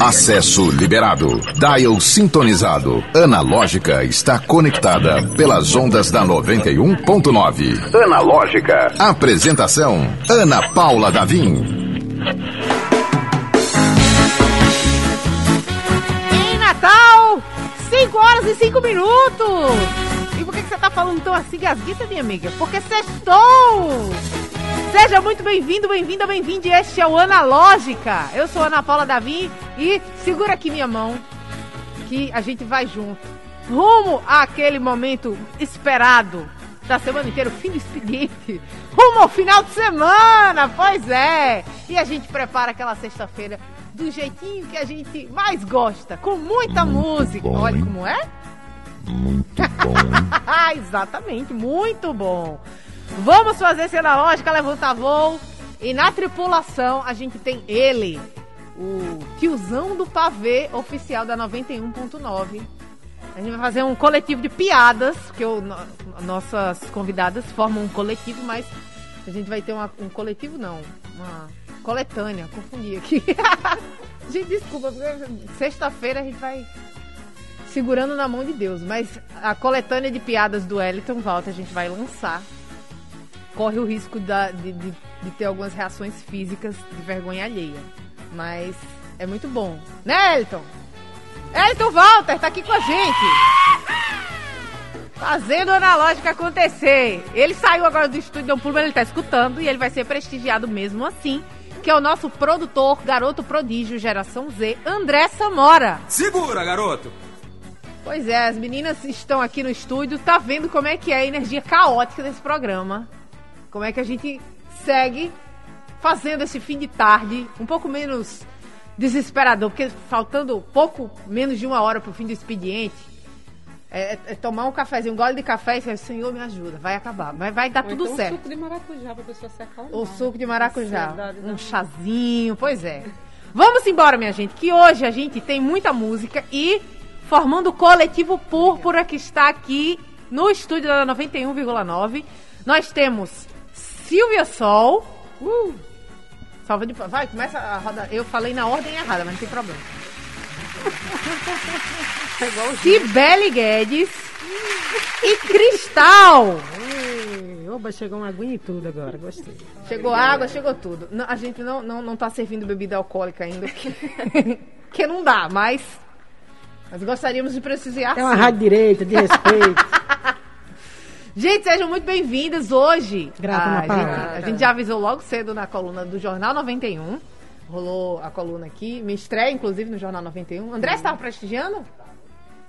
Acesso liberado. Dial sintonizado. Analógica está conectada pelas ondas da 91.9. Analógica. Apresentação: Ana Paula Davim. Em Natal, 5 horas e 5 minutos. E por que, que você tá falando tão assim, gasguita, minha amiga? Porque sextou! Seja muito bem-vindo, bem-vinda, bem-vinde. Este é o Analógica. Eu sou Ana Paula Davi e segura aqui minha mão que a gente vai junto. Rumo àquele momento esperado da semana inteira, o fim do expediente. Rumo ao final de semana, pois é. E a gente prepara aquela sexta-feira do jeitinho que a gente mais gosta, com muita Muito música. bom, Olha hein? como é. Muito bom? Exatamente, muito bom. Vamos fazer esse analógica, levantar voo. E na tripulação a gente tem ele, o tiozão do pavê oficial da 91.9. A gente vai fazer um coletivo de piadas, o, no- nossas convidadas formam um coletivo, mas a gente vai ter uma- um coletivo, não, uma coletânea, confundi aqui. gente, desculpa, sexta-feira a gente vai segurando na mão de Deus. Mas a coletânea de piadas do Wellington Walter a gente vai lançar. Corre o risco da- de, de- de ter algumas reações físicas de vergonha alheia. Mas é muito bom. Né, Elton? Elton Walter tá aqui com a gente. Fazendo a analógica acontecer. Ele saiu agora do estúdio, deu um pulo, mas ele tá escutando e ele vai ser prestigiado mesmo assim. Que é o nosso produtor, garoto prodígio, geração Z, André Samora. Segura, garoto! Pois é, as meninas estão aqui no estúdio, tá vendo como é que é a energia caótica desse programa. Como é que a gente segue fazendo esse fim de tarde um pouco menos desesperador, porque faltando pouco menos de uma hora pro fim do expediente, é, é tomar um cafezinho, um gole de café e dizer, Senhor, me ajuda, vai acabar, vai, vai dar Ou tudo então certo. suco de maracujá pra pessoa se acalmar. O suco de maracujá. Da Um mãe. chazinho, pois é. Vamos embora, minha gente, que hoje a gente tem muita música e formando o coletivo Púrpura que está aqui no estúdio da 91,9. Nós temos Silvia Sol. Uh, salva de. Vai, começa a roda. Eu falei na ordem errada, mas não tem problema. Cibele Guedes e Cristal. Ei, Oba, chegou uma aguinha e tudo agora, gostei. Chegou água, chegou tudo. Não, a gente não, não, não tá servindo bebida alcoólica ainda, porque, porque não dá, mas. Mas gostaríamos de prestigiar. É uma sim. rádio direita, de respeito. Gente, sejam muito bem-vindas hoje. Grata, a, Paula. gente, a gente já avisou logo cedo na coluna do Jornal 91. Rolou a coluna aqui. Me estreia, inclusive, no Jornal 91. André estava prestigiando?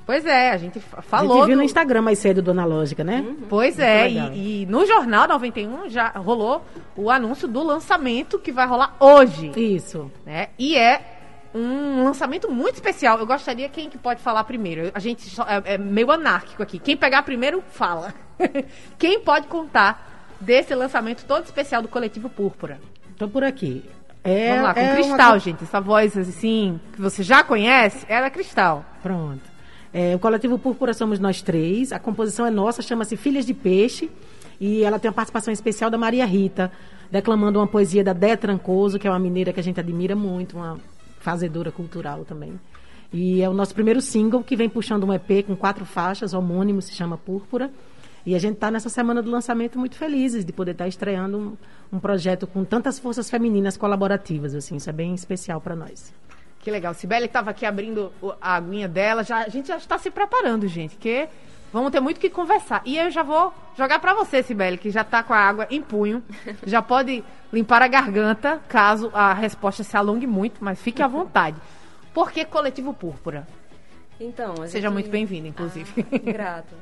Pois é, a gente fa- A falou. gente viu do- no Instagram mais cedo do Analógica, né? Pois Muito é, e, e no Jornal 91 já rolou o anúncio do lançamento que vai rolar hoje. Isso. né? E é um lançamento muito especial. Eu gostaria quem que pode falar primeiro. A gente só- é, é meio anárquico aqui. Quem pegar primeiro fala. quem pode contar desse lançamento todo especial do coletivo Púrpura? Tô por aqui. É, Vamos lá, com é uma Cristal, co- gente. Essa voz assim que você já conhece, ela é Cristal. Pronto. É, o coletivo Púrpura somos nós três. A composição é nossa, chama-se Filhas de Peixe. E ela tem uma participação especial da Maria Rita, declamando uma poesia da Dé Trancoso, que é uma mineira que a gente admira muito, uma fazedora cultural também. E é o nosso primeiro single, que vem puxando um EP com quatro faixas, homônimo, se chama Púrpura. E a gente está nessa semana do lançamento muito felizes de poder estar estreando um, um projeto com tantas forças femininas colaborativas. Assim, isso é bem especial para nós. Que legal. Sibeli estava aqui abrindo a aguinha dela. Já, a gente já está se preparando, gente, que vamos ter muito o que conversar. E eu já vou jogar para você, Sibeli, que já está com a água em punho. Já pode limpar a garganta, caso a resposta se alongue muito, mas fique à vontade. Por que Coletivo Púrpura? Então, a Seja gente- muito bem-vinda, inclusive. Ah, grata.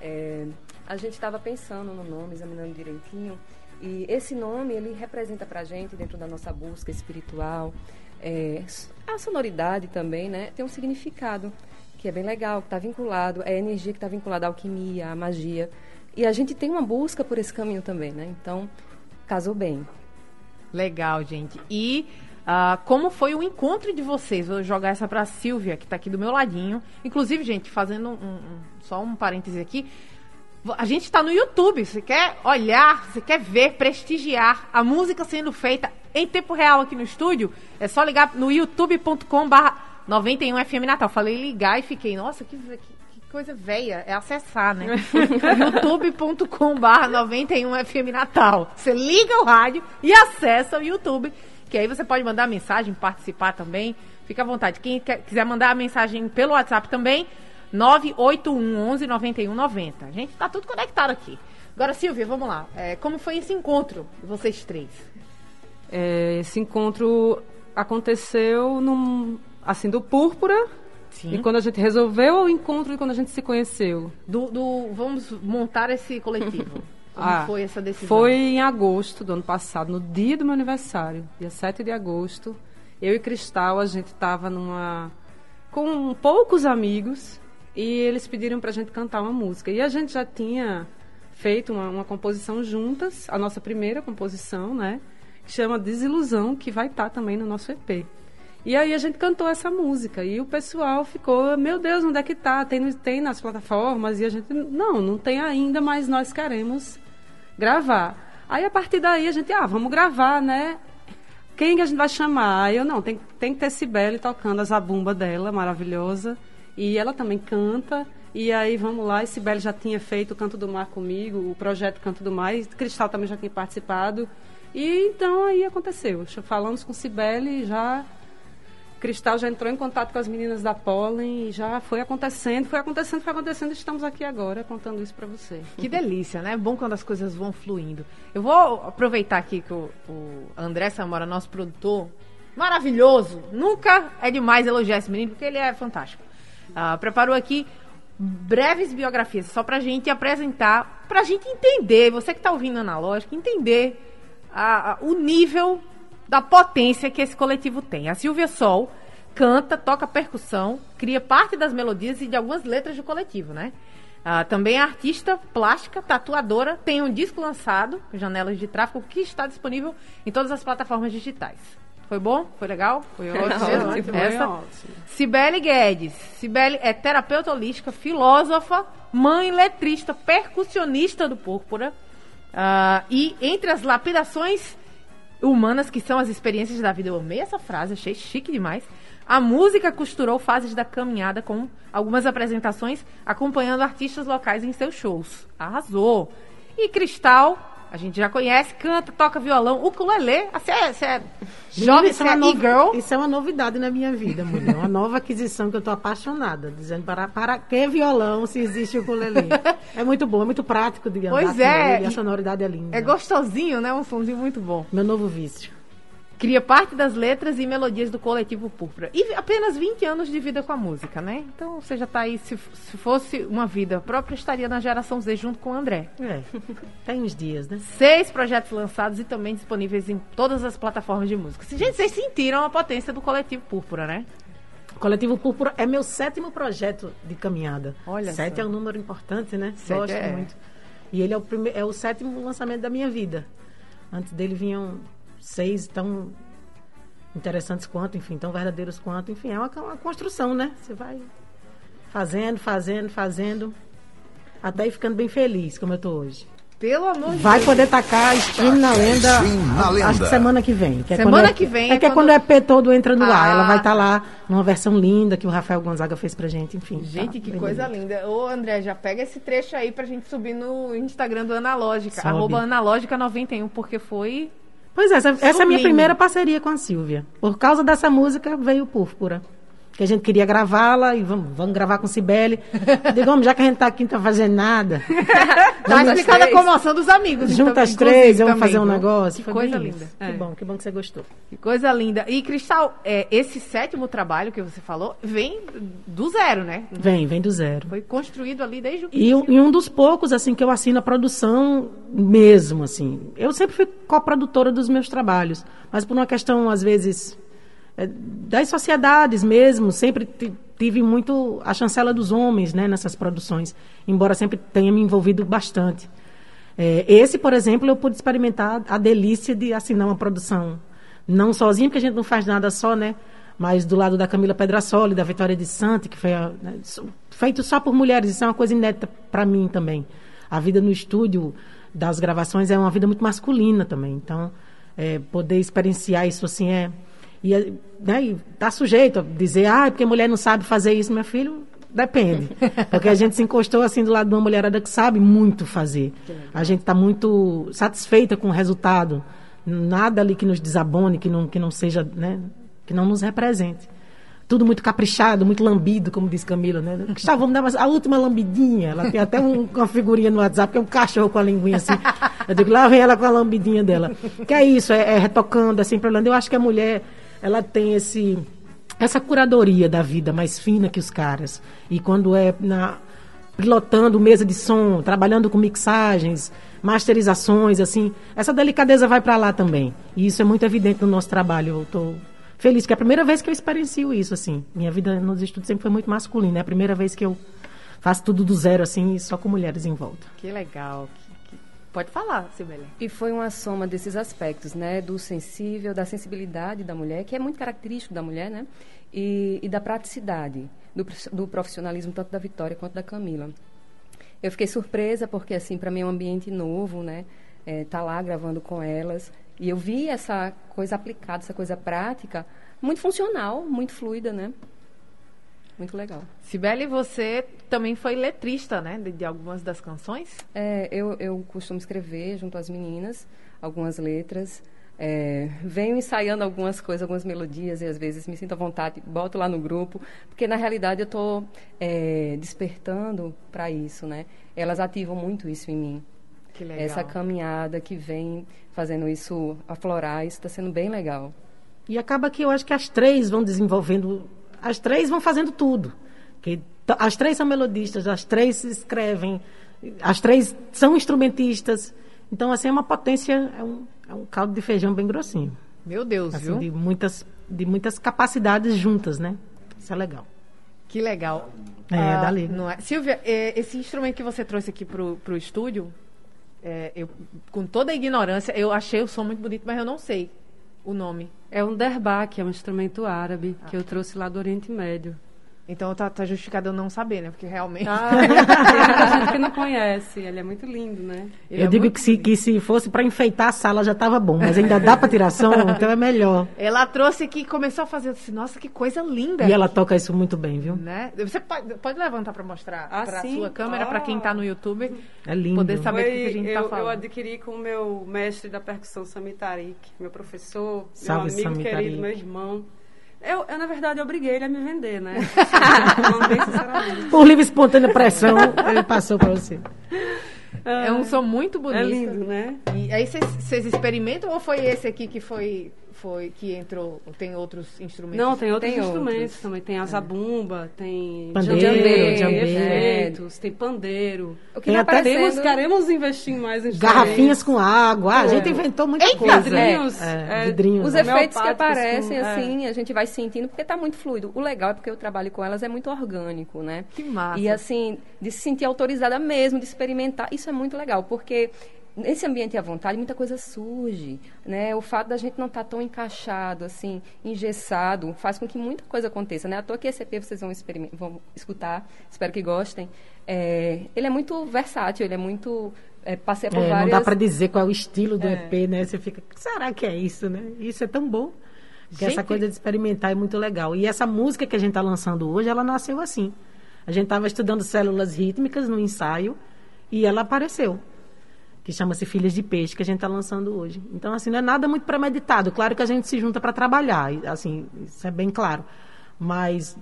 É, a gente estava pensando no nome, examinando direitinho, e esse nome ele representa para a gente dentro da nossa busca espiritual, é, a sonoridade também, né? Tem um significado que é bem legal, que está vinculado, é a energia que está vinculada à alquimia, à magia. E a gente tem uma busca por esse caminho também, né? Então, casou bem. Legal, gente. E Uh, como foi o encontro de vocês? Vou jogar essa para Silvia, que está aqui do meu ladinho. Inclusive, gente, fazendo um, um, só um parêntese aqui. A gente está no YouTube. Você quer olhar, você quer ver, prestigiar a música sendo feita em tempo real aqui no estúdio? É só ligar no youtube.com/barra 91 FM Natal. Falei ligar e fiquei, nossa, que, que, que coisa velha. É acessar, né? youtube.com.br 91 FM Natal. Você liga o rádio e acessa o YouTube, que aí você pode mandar mensagem, participar também. Fica à vontade. Quem quer, quiser mandar a mensagem pelo WhatsApp também, 981 11 91 90. A gente tá tudo conectado aqui. Agora, Silvia, vamos lá. É, como foi esse encontro, vocês três? É, esse encontro aconteceu num, assim, do Púrpura. Sim. E quando a gente resolveu o encontro e quando a gente se conheceu. Do, do vamos montar esse coletivo. Como ah, foi essa decisão? Foi em agosto do ano passado, no dia do meu aniversário, dia 7 de agosto. Eu e Cristal, a gente estava numa. com poucos amigos e eles pediram para a gente cantar uma música. E a gente já tinha feito uma, uma, composição juntas, a nossa primeira composição, né? Que chama Desilusão, que vai estar tá também no nosso EP. E aí a gente cantou essa música e o pessoal ficou, meu Deus, onde é que tá? Tem, tem nas plataformas e a gente, não, não tem ainda, mas nós queremos gravar. Aí a partir daí a gente, ah, vamos gravar, né? Quem que a gente vai chamar? Aí eu, não, tem, tem que ter Cibele tocando a zabumba dela, maravilhosa. E ela também canta. E aí vamos lá, esse Sibeli já tinha feito o Canto do Mar comigo, o projeto Canto do Mar, e Cristal também já tinha participado. E então aí aconteceu. Falamos com Sibeli já Cristal já entrou em contato com as meninas da Pollen e já foi acontecendo, foi acontecendo, foi acontecendo. Estamos aqui agora contando isso para você. Que delícia, né? É bom quando as coisas vão fluindo. Eu vou aproveitar aqui que o, o André Samora, nosso produtor, maravilhoso. Nunca é demais elogiar esse menino porque ele é fantástico. Uh, preparou aqui breves biografias, só pra gente apresentar, pra gente entender, você que tá ouvindo analógico, entender a, a, o nível da potência que esse coletivo tem. A Silvia Sol canta, toca percussão, cria parte das melodias e de algumas letras do coletivo, né? Ah, também é artista plástica, tatuadora, tem um disco lançado, Janelas de Tráfego, que está disponível em todas as plataformas digitais. Foi bom? Foi legal? Foi ótimo. Essa. ótimo. Cibele Guedes. Cibele é terapeuta holística, filósofa, mãe letrista, percussionista do Púrpura. Uh, e entre as lapidações humanas, que são as experiências da vida, eu amei essa frase, achei chique demais. A música costurou fases da caminhada com algumas apresentações, acompanhando artistas locais em seus shows. Arrasou! E Cristal a gente já conhece, canta, toca violão, ukulele. Você é, você é jovem, isso, é, é girl. Isso é uma novidade na minha vida, mulher. Uma nova aquisição que eu estou apaixonada. Dizendo para, para que violão se existe ukulele. é muito bom, é muito prático de andar Pois é. E a sonoridade é linda. É gostosinho, né? Um somzinho muito bom. Meu novo vício. Cria parte das letras e melodias do coletivo Púrpura. E apenas 20 anos de vida com a música, né? Então você já está aí, se, se fosse uma vida própria, estaria na geração Z junto com o André. É, tem uns dias, né? Seis projetos lançados e também disponíveis em todas as plataformas de música. Gente, vocês sentiram a potência do coletivo Púrpura, né? O Coletivo Púrpura é meu sétimo projeto de caminhada. Olha Sete só. é um número importante, né? Sete Gosto é. muito. E ele é o, primeiro, é o sétimo lançamento da minha vida. Antes dele vinham seis tão interessantes quanto, enfim, tão verdadeiros quanto, enfim, é uma, uma construção, né? Você vai fazendo, fazendo, fazendo, até ir ficando bem feliz, como eu tô hoje. Pelo amor de Vai poder tacar stream na lenda, na lenda. acho que semana que vem. Que é semana é, que vem. É, é que é quando o EP todo entra no ah. ar. Ela vai estar tá lá numa versão linda que o Rafael Gonzaga fez pra gente, enfim. Tá gente, tá que coisa bonito. linda. Ô, André, já pega esse trecho aí pra gente subir no Instagram do Analógica. Sobe. Arroba Analógica91, porque foi Pois é, essa, essa é a minha primeira parceria com a Silvia. Por causa dessa música veio Púrpura. Que a gente queria gravá-la e vamos, vamos gravar com Cibele. Digamos, já que a gente está aqui, não está fazendo nada. tá explicando a comoção dos amigos. Juntas então, três, vamos fazer um negócio. Que Foi coisa linda. É. Que bom, que bom que você gostou. Que coisa linda. E, Cristal, é, esse sétimo trabalho que você falou vem do zero, né? Vem, vem do zero. Foi construído ali desde o e, e um dos poucos, assim, que eu assino a produção mesmo, assim. Eu sempre fui coprodutora dos meus trabalhos, mas por uma questão, às vezes é, das sociedades mesmo, sempre tive muito a chancela dos homens né, nessas produções, embora sempre tenha me envolvido bastante. É, esse, por exemplo, eu pude experimentar a delícia de assinar uma produção, não sozinha, porque a gente não faz nada só, né? Mas do lado da Camila Pedrasoli, da Vitória de Sante, que foi né, feito só por mulheres, isso é uma coisa inédita para mim também. A vida no estúdio das gravações é uma vida muito masculina também, então é, poder experienciar isso assim é e, é, né, e tá sujeito a dizer, ah, porque mulher não sabe fazer isso, meu filho. Depende. Porque a gente se encostou assim do lado de uma mulherada que sabe muito fazer. A gente está muito satisfeita com o resultado. Nada ali que nos desabone, que não, que não seja, né, que não nos represente. Tudo muito caprichado, muito lambido, como diz Camila, né? Gustavo, vamos dar a última lambidinha. Ela tem até um, uma figurinha no WhatsApp, que é um cachorro com a linguinha assim. Eu digo, lá vem ela com a lambidinha dela. Que é isso, é, é retocando, assim, pra Eu acho que a mulher ela tem esse essa curadoria da vida mais fina que os caras. E quando é na pilotando mesa de som, trabalhando com mixagens, masterizações, assim, essa delicadeza vai para lá também. E isso é muito evidente no nosso trabalho. Eu tô feliz que é a primeira vez que eu experiencio isso, assim. Minha vida nos estudos sempre foi muito masculina. É a primeira vez que eu faço tudo do zero, assim, só com mulheres em volta. Que legal, Pode falar, Sibeli. E foi uma soma desses aspectos, né? Do sensível, da sensibilidade da mulher, que é muito característico da mulher, né? E, e da praticidade, do, do profissionalismo tanto da Vitória quanto da Camila. Eu fiquei surpresa porque, assim, para mim é um ambiente novo, né? É, tá lá gravando com elas. E eu vi essa coisa aplicada, essa coisa prática, muito funcional, muito fluida, né? Muito legal. Sibeli, você também foi letrista, né? De, de algumas das canções? É, eu, eu costumo escrever junto às meninas algumas letras. É, venho ensaiando algumas coisas, algumas melodias, e às vezes me sinto à vontade, boto lá no grupo, porque na realidade eu estou é, despertando para isso, né? Elas ativam muito isso em mim. Que legal. Essa caminhada que vem fazendo isso aflorar, isso está sendo bem legal. E acaba que eu acho que as três vão desenvolvendo as três vão fazendo tudo. Que, as três são melodistas, as três escrevem, as três são instrumentistas. Então, assim, é uma potência, é um, é um caldo de feijão bem grossinho. Meu Deus, assim, viu? De muitas, de muitas capacidades juntas, né? Isso é legal. Que legal. É, ah, dali. Não é? Silvia, é, esse instrumento que você trouxe aqui pro, pro estúdio, é, eu, com toda a ignorância, eu achei o som muito bonito, mas eu não sei o nome. É um derbá, que é um instrumento árabe, ah. que eu trouxe lá do Oriente Médio. Então tá, tá justificado eu não saber, né? Porque realmente. Ah, tem muita gente que não conhece. Ele é muito lindo, né? Ele eu é digo que se, que se fosse para enfeitar a sala já estava bom, mas ainda dá para tirar som, então é melhor. Ela trouxe que começou a fazer assim, nossa, que coisa linda. E ela toca isso muito bem, viu? Né? Você pode, pode levantar para mostrar ah, para a sua câmera, oh. para quem está no YouTube. É lindo. Poder saber o que a gente está falando. Eu adquiri com o meu mestre da percussão, Samitarik, meu professor, Salve, meu amigo Samitarik. querido, meu irmão. Eu, eu, na verdade, obriguei ele a me vender, né? Por livre espontânea pressão, ele passou para você. É um som muito bonito. É lindo, né? E aí vocês experimentam ou foi esse aqui que foi foi que entrou? Tem outros instrumentos? Não, tem outros tem instrumentos outros. também. Tem a zabumba, tem pandeiro, jambeiro, efeitos, tem pandeiro. O que tem até temos, queremos investir mais em Garrafinhas com água. Ah, a gente inventou muita Eita, coisa. Vidrinhos. É, é, vidrinhos. Os efeitos que aparecem, com, assim, a gente vai sentindo, porque está muito fluido. O legal é porque o trabalho com elas é muito orgânico, né? Que massa. E assim, de se sentir autorizada mesmo, de experimentar, isso é muito legal, porque nesse ambiente à vontade, muita coisa surge, né? O fato da gente não estar tá tão encaixado, assim, engessado, faz com que muita coisa aconteça, né? À toa que esse EP vocês vão, vão escutar, espero que gostem. É, ele é muito versátil, ele é muito... É, passei por é, várias... Não dá para dizer qual é o estilo do é. EP, né? Você fica, será que é isso, né? Isso é tão bom. Porque gente... essa coisa de experimentar é muito legal. E essa música que a gente está lançando hoje, ela nasceu assim. A gente estava estudando células rítmicas no ensaio e ela apareceu que chama-se Filhas de Peixe, que a gente está lançando hoje. Então, assim, não é nada muito premeditado. Claro que a gente se junta para trabalhar, assim, isso é bem claro. Mas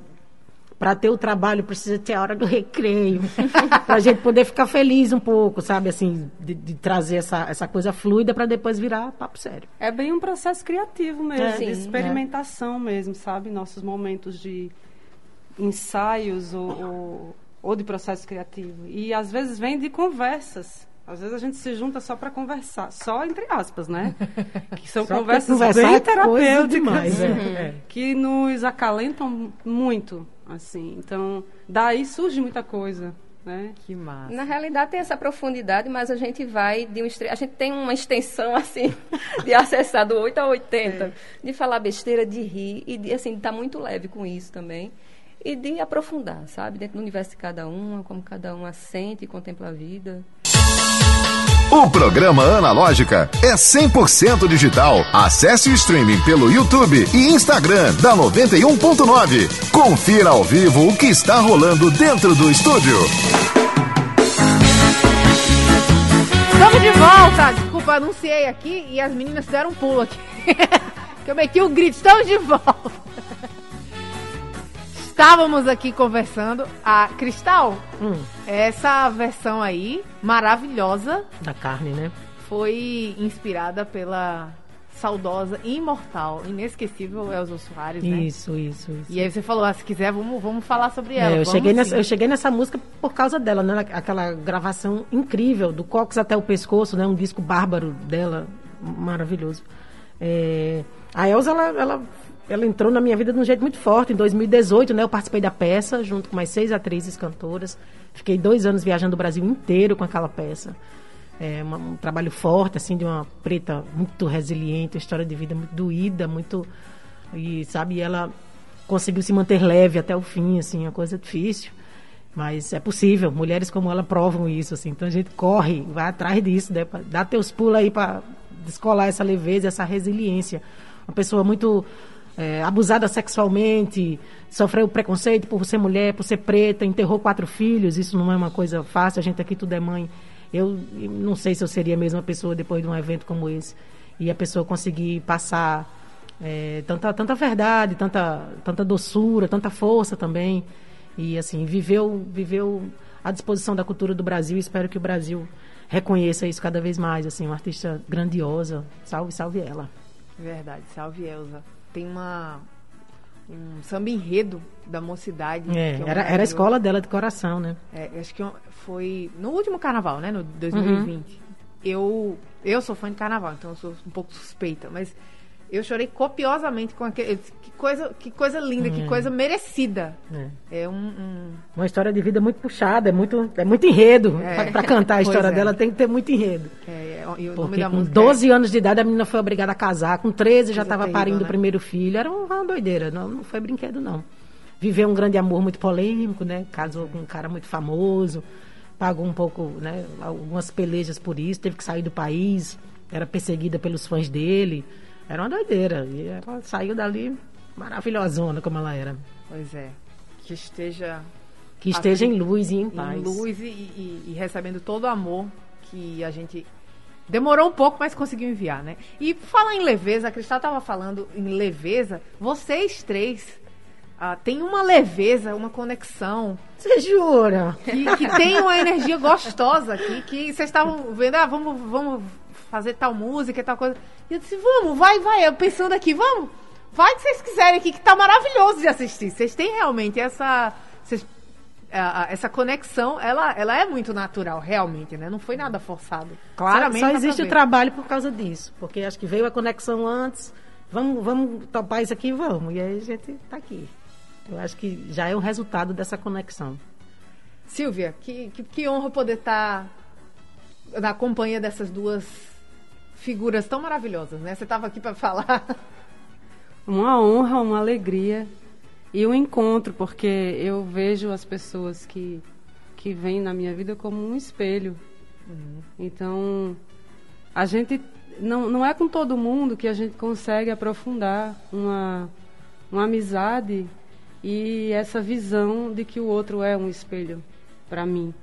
para ter o trabalho precisa ter a hora do recreio, para a gente poder ficar feliz um pouco, sabe, assim, de, de trazer essa, essa coisa fluida para depois virar papo sério. É bem um processo criativo mesmo, é, de é. experimentação é. mesmo, sabe, nossos momentos de ensaios ou, ou, ou de processo criativo. E às vezes vem de conversas às vezes a gente se junta só para conversar, só entre aspas, né? Que são só conversas bem é terapêuticas, demais, é. que nos acalentam muito, assim. Então, daí surge muita coisa. Né? Que massa. Na realidade tem essa profundidade, mas a gente vai de um a gente tem uma extensão assim de acessar do 8 a 80, é. de falar besteira, de rir e de assim, tá muito leve com isso também. E de aprofundar, sabe? Dentro do universo de cada um, como cada um assente e contempla a vida. O programa Analógica é 100% digital. Acesse o streaming pelo YouTube e Instagram da 91.9. Confira ao vivo o que está rolando dentro do estúdio. Estamos de volta! Desculpa, anunciei aqui e as meninas deram um pulo aqui. que eu meti um grito. Estamos de volta! Estávamos aqui conversando. A Cristal, hum. essa versão aí, maravilhosa. Da carne, né? Foi inspirada pela saudosa, imortal, inesquecível Elza Soares, né? Isso, isso, isso. E aí você falou, ah, se quiser, vamos, vamos falar sobre ela. É, eu, cheguei nessa, eu cheguei nessa música por causa dela, né? Aquela gravação incrível, do cox até o pescoço, né? Um disco bárbaro dela, maravilhoso. É, a Elza, ela, ela ela entrou na minha vida de um jeito muito forte. Em 2018, né, eu participei da peça, junto com mais seis atrizes cantoras. Fiquei dois anos viajando o Brasil inteiro com aquela peça. É uma, um trabalho forte, assim, de uma preta muito resiliente, uma história de vida muito doída, muito... E, sabe, ela conseguiu se manter leve até o fim, assim, uma coisa difícil. Mas é possível, mulheres como ela provam isso, assim. Então a gente corre, vai atrás disso, né, dá teus pulos aí para descolar essa leveza, essa resiliência. Uma pessoa muito é, abusada sexualmente, sofreu preconceito por ser mulher, por ser preta, enterrou quatro filhos, isso não é uma coisa fácil, a gente aqui tudo é mãe. Eu não sei se eu seria a mesma pessoa depois de um evento como esse. E a pessoa conseguir passar é, tanta, tanta verdade, tanta, tanta doçura, tanta força também. E assim, viveu, viveu à disposição da cultura do Brasil. Espero que o Brasil reconheça isso cada vez mais. Assim, uma artista grandiosa. Salve, salve ela. Verdade, salve Elza tem uma um samba enredo da mocidade. É, é era, era a escola dela de coração, né? É, acho que foi no último carnaval, né? No 2020. Uhum. Eu, eu sou fã de carnaval, então eu sou um pouco suspeita, mas eu chorei copiosamente com aquele. Que coisa, que coisa linda, hum. que coisa merecida. É, é um, um, Uma história de vida muito puxada, é muito, é muito enredo. É. Para cantar a história é. dela tem que ter muito enredo. É, é Porque com 12 anos de idade a menina foi obrigada a casar, com 13 já estava parindo né? o primeiro filho. Era uma doideira, não, não foi brinquedo, não. Viveu um grande amor muito polêmico, né? Casou com um cara muito famoso, pagou um pouco, né? Algumas pelejas por isso, teve que sair do país, era perseguida pelos fãs dele. Era uma doideira. E ela saiu dali maravilhosona como ela era. Pois é. Que esteja. Que esteja em luz e em paz. Em luz e, e, e recebendo todo o amor que a gente Demorou um pouco, mas conseguiu enviar, né? E falar em leveza, a Cristal estava falando em leveza. Vocês três uh, têm uma leveza, uma conexão. Você jura? Que, que tem uma energia gostosa aqui, que vocês estavam vendo, ah, vamos, vamos fazer tal música e tal coisa. E eu disse, vamos, vai, vai. Eu pensando aqui, vamos. Vai que vocês quiserem aqui, que tá maravilhoso de assistir. Vocês têm realmente essa. Vocês, essa conexão, ela, ela é muito natural, realmente, né? Não foi nada forçado. Claramente. Só, só existe o trabalho por causa disso. Porque acho que veio a conexão antes. Vamos, vamos topar isso aqui, vamos. E aí a gente tá aqui. Eu acho que já é o resultado dessa conexão. Silvia, que, que, que honra poder estar tá na companhia dessas duas figuras tão maravilhosas, né? Você estava aqui para falar. Uma honra, uma alegria e um encontro, porque eu vejo as pessoas que, que vêm na minha vida como um espelho. Uhum. Então, a gente não, não é com todo mundo que a gente consegue aprofundar uma, uma amizade e essa visão de que o outro é um espelho para mim.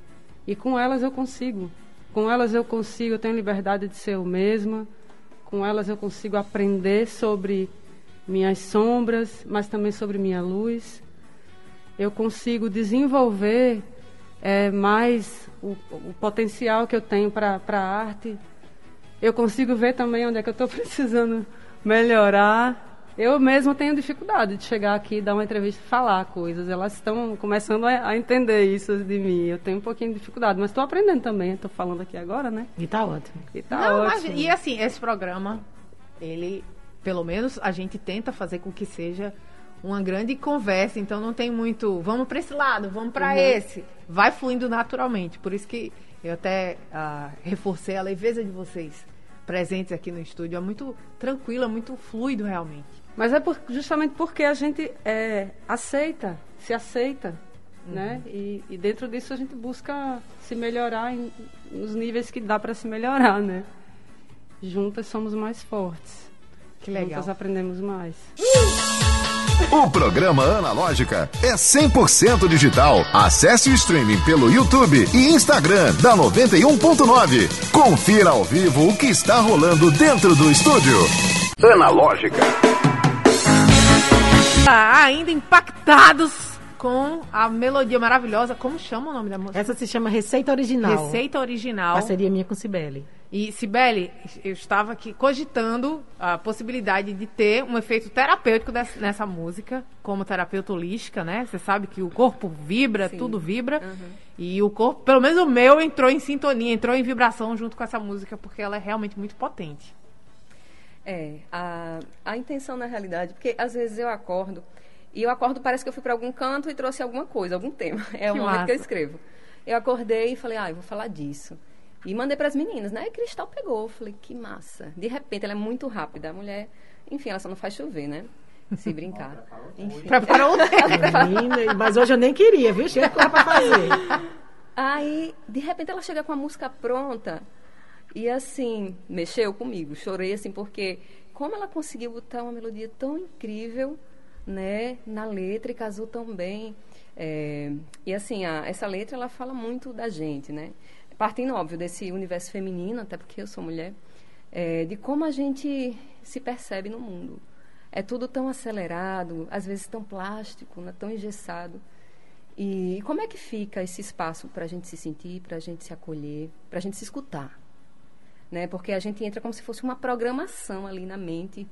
E com elas eu consigo. Com elas eu consigo, eu tenho liberdade de ser eu mesma. Com elas eu consigo aprender sobre minhas sombras, mas também sobre minha luz. Eu consigo desenvolver é, mais o, o, potencial que eu tenho para a arte. Eu consigo ver também onde é que eu estou precisando melhorar. Eu mesmo tenho dificuldade de chegar aqui e dar uma entrevista e falar coisas. Elas estão começando a, a, entender isso de mim. Eu tenho um pouquinho de dificuldade, mas estou aprendendo também. Estou falando aqui agora, né? E tá ótimo. E tá Não, ótimo. Mas, e assim, esse programa, ele, pelo menos, a gente tenta fazer com que seja uma grande conversa. Então não tem muito, vamos para esse lado, vamos para uhum. esse. Vai fluindo naturalmente. Por isso que eu até uh, reforcei a leveza de vocês presentes aqui no estúdio. É muito tranquila, muito fluido realmente. Mas é por, justamente porque a gente é, aceita, se aceita, uhum. né? E, e, dentro disso a gente busca se melhorar em, nos níveis que dá para se melhorar, né? Juntas somos mais fortes. Que legal. Juntas aprendemos mais. O programa Analógica é 100% digital. Acesse o streaming pelo YouTube e Instagram da 91.9. Confira ao vivo o que está rolando dentro do estúdio. Analógica. Ah, ainda impactados com a melodia maravilhosa. Como chama o nome da música? Essa se chama Receita Original. Receita Original. Parceria minha com Cibele. E, Sibeli, eu estava aqui cogitando a possibilidade de ter um efeito terapêutico dessa, nessa música, como terapeuta holística, né? Você sabe que o corpo vibra, Sim. tudo vibra. Uhum. E o corpo, pelo menos o meu, entrou em sintonia, entrou em vibração junto com essa música, porque ela é realmente muito potente. É, a, a intenção na realidade, porque às vezes eu acordo e eu acordo, parece que eu fui para algum canto e trouxe alguma coisa, algum tema. É que o momento massa. que eu escrevo. Eu acordei e falei, ah, eu vou falar disso. E mandei para as meninas, né? E Cristal pegou. Falei, que massa. De repente, ela é muito rápida. A mulher, enfim, ela só não faz chover, né? Se brincar. Preparou o Menina, Mas hoje eu nem queria, viu? Chega com para fazer. Aí, de repente, ela chega com a música pronta. E assim, mexeu comigo. Chorei assim, porque como ela conseguiu botar uma melodia tão incrível né, na letra e casou tão bem. É, e assim, a, essa letra ela fala muito da gente, né? Partindo, óbvio, desse universo feminino, até porque eu sou mulher, é, de como a gente se percebe no mundo. É tudo tão acelerado, às vezes tão plástico, né, tão engessado. E como é que fica esse espaço para a gente se sentir, para a gente se acolher, para a gente se escutar? Né? Porque a gente entra como se fosse uma programação ali na mente,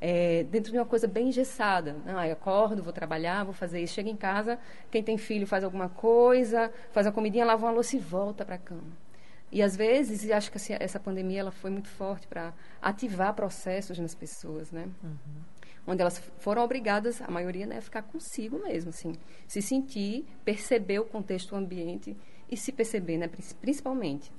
é, dentro de uma coisa bem engessada. Ah, eu acordo, vou trabalhar, vou fazer isso. Chega em casa, quem tem filho faz alguma coisa, faz a comidinha, lava uma louça e volta para a cama. E às vezes, e acho que essa pandemia ela foi muito forte para ativar processos nas pessoas, né? Uhum. Onde elas foram obrigadas, a maioria, né, a ficar consigo mesmo, assim, se sentir, perceber o contexto, o ambiente e se perceber, né, principalmente.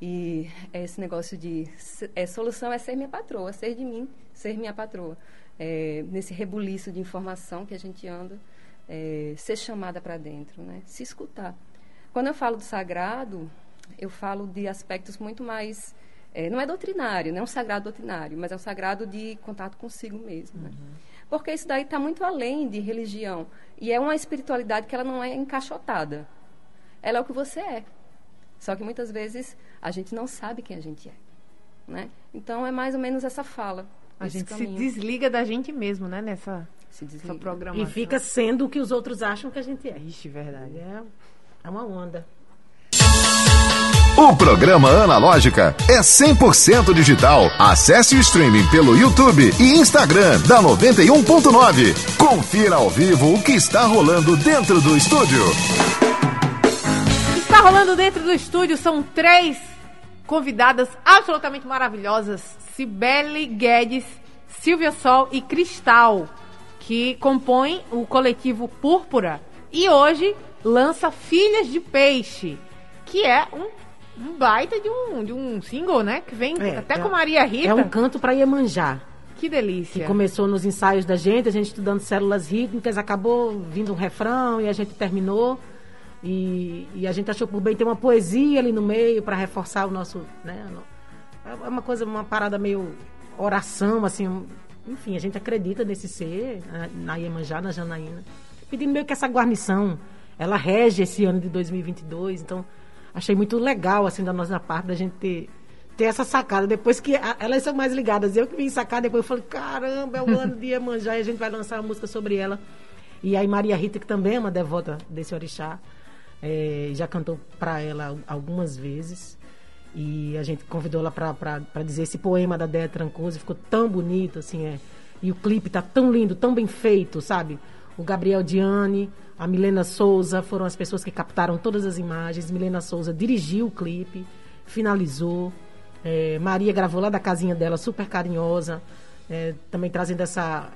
E é esse negócio de é, solução é ser minha patroa, ser de mim, ser minha patroa. É, nesse rebuliço de informação que a gente anda, é, ser chamada para dentro, né? se escutar. Quando eu falo do sagrado, eu falo de aspectos muito mais. É, não é doutrinário, não é um sagrado doutrinário, mas é um sagrado de contato consigo mesmo. Né? Uhum. Porque isso daí está muito além de religião. E é uma espiritualidade que ela não é encaixotada. Ela é o que você é. Só que muitas vezes a gente não sabe quem a gente é. Né? Então é mais ou menos essa fala. A gente caminho. se desliga da gente mesmo, né? Nessa, nessa programação. E fica sendo o que os outros acham que a gente é. Ixi, verdade. É, é uma onda. O programa Analógica é 100% digital. Acesse o streaming pelo YouTube e Instagram da 91.9. Confira ao vivo o que está rolando dentro do estúdio está rolando dentro do estúdio são três convidadas absolutamente maravilhosas: Cibele Guedes, Silvia Sol e Cristal, que compõem o coletivo Púrpura e hoje lança Filhas de Peixe, que é um, um baita de um, de um single, né? Que vem é, até é, com Maria Rita. É um canto para Iemanjá. Que delícia. Que começou nos ensaios da gente, a gente estudando células rítmicas, acabou vindo um refrão e a gente terminou. E, e, a gente achou por bem ter uma poesia ali no meio para reforçar o nosso. Né, é uma coisa, uma parada meio oração, assim. Enfim, a gente acredita nesse ser, na Iemanjá, na Janaína. Pedindo meio que essa guarnição, ela rege esse ano de 2022. Então, achei muito legal, assim, da nossa parte, da gente ter, ter essa sacada. Depois que a, elas são mais ligadas. Eu que vim sacar, depois eu falei, caramba, é o ano de Iemanjá e a gente vai lançar uma música sobre ela. E aí Maria Rita, que também é uma devota desse orixá, é, já cantou para ela algumas vezes. E a gente convidou ela para dizer esse poema da Déia Trancoso. Ficou tão bonito, assim, é. E o clipe tá tão lindo, tão bem feito, sabe? O Gabriel Diani, a Milena Souza foram as pessoas que captaram todas as imagens. Milena Souza dirigiu o clipe, finalizou. É, Maria gravou lá da casinha dela, super carinhosa. É, também trazendo essa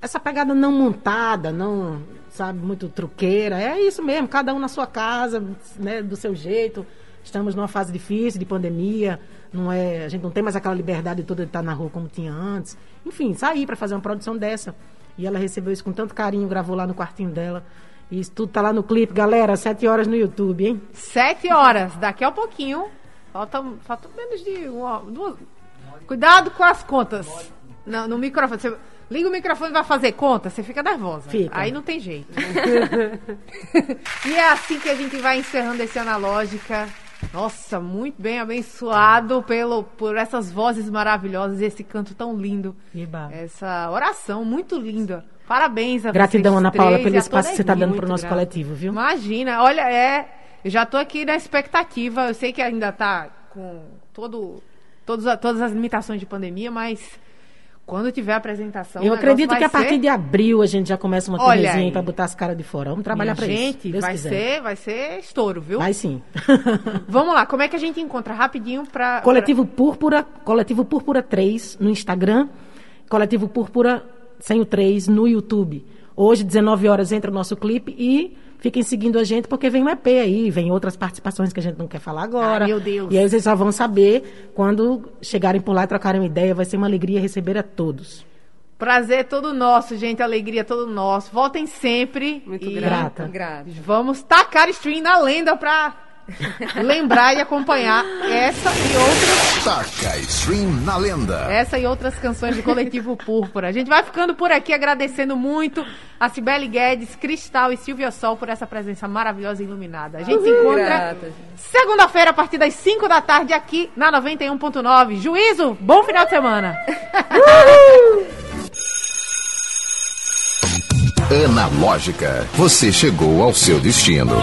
essa pegada não montada, não, sabe, muito truqueira. É isso mesmo, cada um na sua casa, né, do seu jeito. Estamos numa fase difícil de pandemia, não é, a gente não tem mais aquela liberdade toda de estar na rua como tinha antes. Enfim, sair para fazer uma produção dessa. E ela recebeu isso com tanto carinho, gravou lá no quartinho dela. Isso tudo tá lá no clipe, galera. Sete horas no YouTube, hein? Sete horas, daqui a pouquinho. Falta, falta menos de uma, duas. Cuidado com as contas. No, no microfone. Você liga o microfone e vai fazer conta, você fica nervosa. Fica. Aí não tem jeito. e é assim que a gente vai encerrando esse Analógica. Nossa, muito bem abençoado pelo, por essas vozes maravilhosas, esse canto tão lindo. Eba. Essa oração muito linda. Parabéns a Gratidão, Ana Paula, pelo e espaço que você está dando para o nosso Muito coletivo, viu? Imagina, olha, é. Eu já tô aqui na expectativa. Eu sei que ainda tá com todo, todos, todas as limitações de pandemia, mas quando tiver apresentação. Eu acredito que a partir ser- de abril a gente já começa uma aí. para botar as caras de fora. Vamos trabalhar para isso. gente, Deus vai quiser. ser, vai ser estouro, viu? Vai sim. Vamos lá, como é que a gente encontra rapidinho pra. Coletivo Púrpura, Coletivo Púrpura 3 no Instagram, Coletivo Púrpura sem o 3 no YouTube. Hoje, 19 horas, entra o nosso clipe e fiquem seguindo a gente, porque vem um EP aí, vem outras participações que a gente não quer falar agora. Ai, meu Deus. E aí vocês só vão saber quando chegarem por lá e trocarem uma ideia. Vai ser uma alegria receber a todos. Prazer todo nosso, gente. Alegria todo nosso. Voltem sempre. Muito e grata. Grata. Vamos tacar stream na lenda pra lembrar e acompanhar essa e outras. Taca Stream na lenda. Essa e outras canções do Coletivo Púrpura. A gente vai ficando por aqui agradecendo muito a Cibele Guedes, Cristal e Silvia Sol por essa presença maravilhosa e iluminada. A gente se encontra segunda-feira a partir das 5 da tarde aqui na 91.9. Juízo, bom final de semana. Analógica. Você chegou ao seu destino.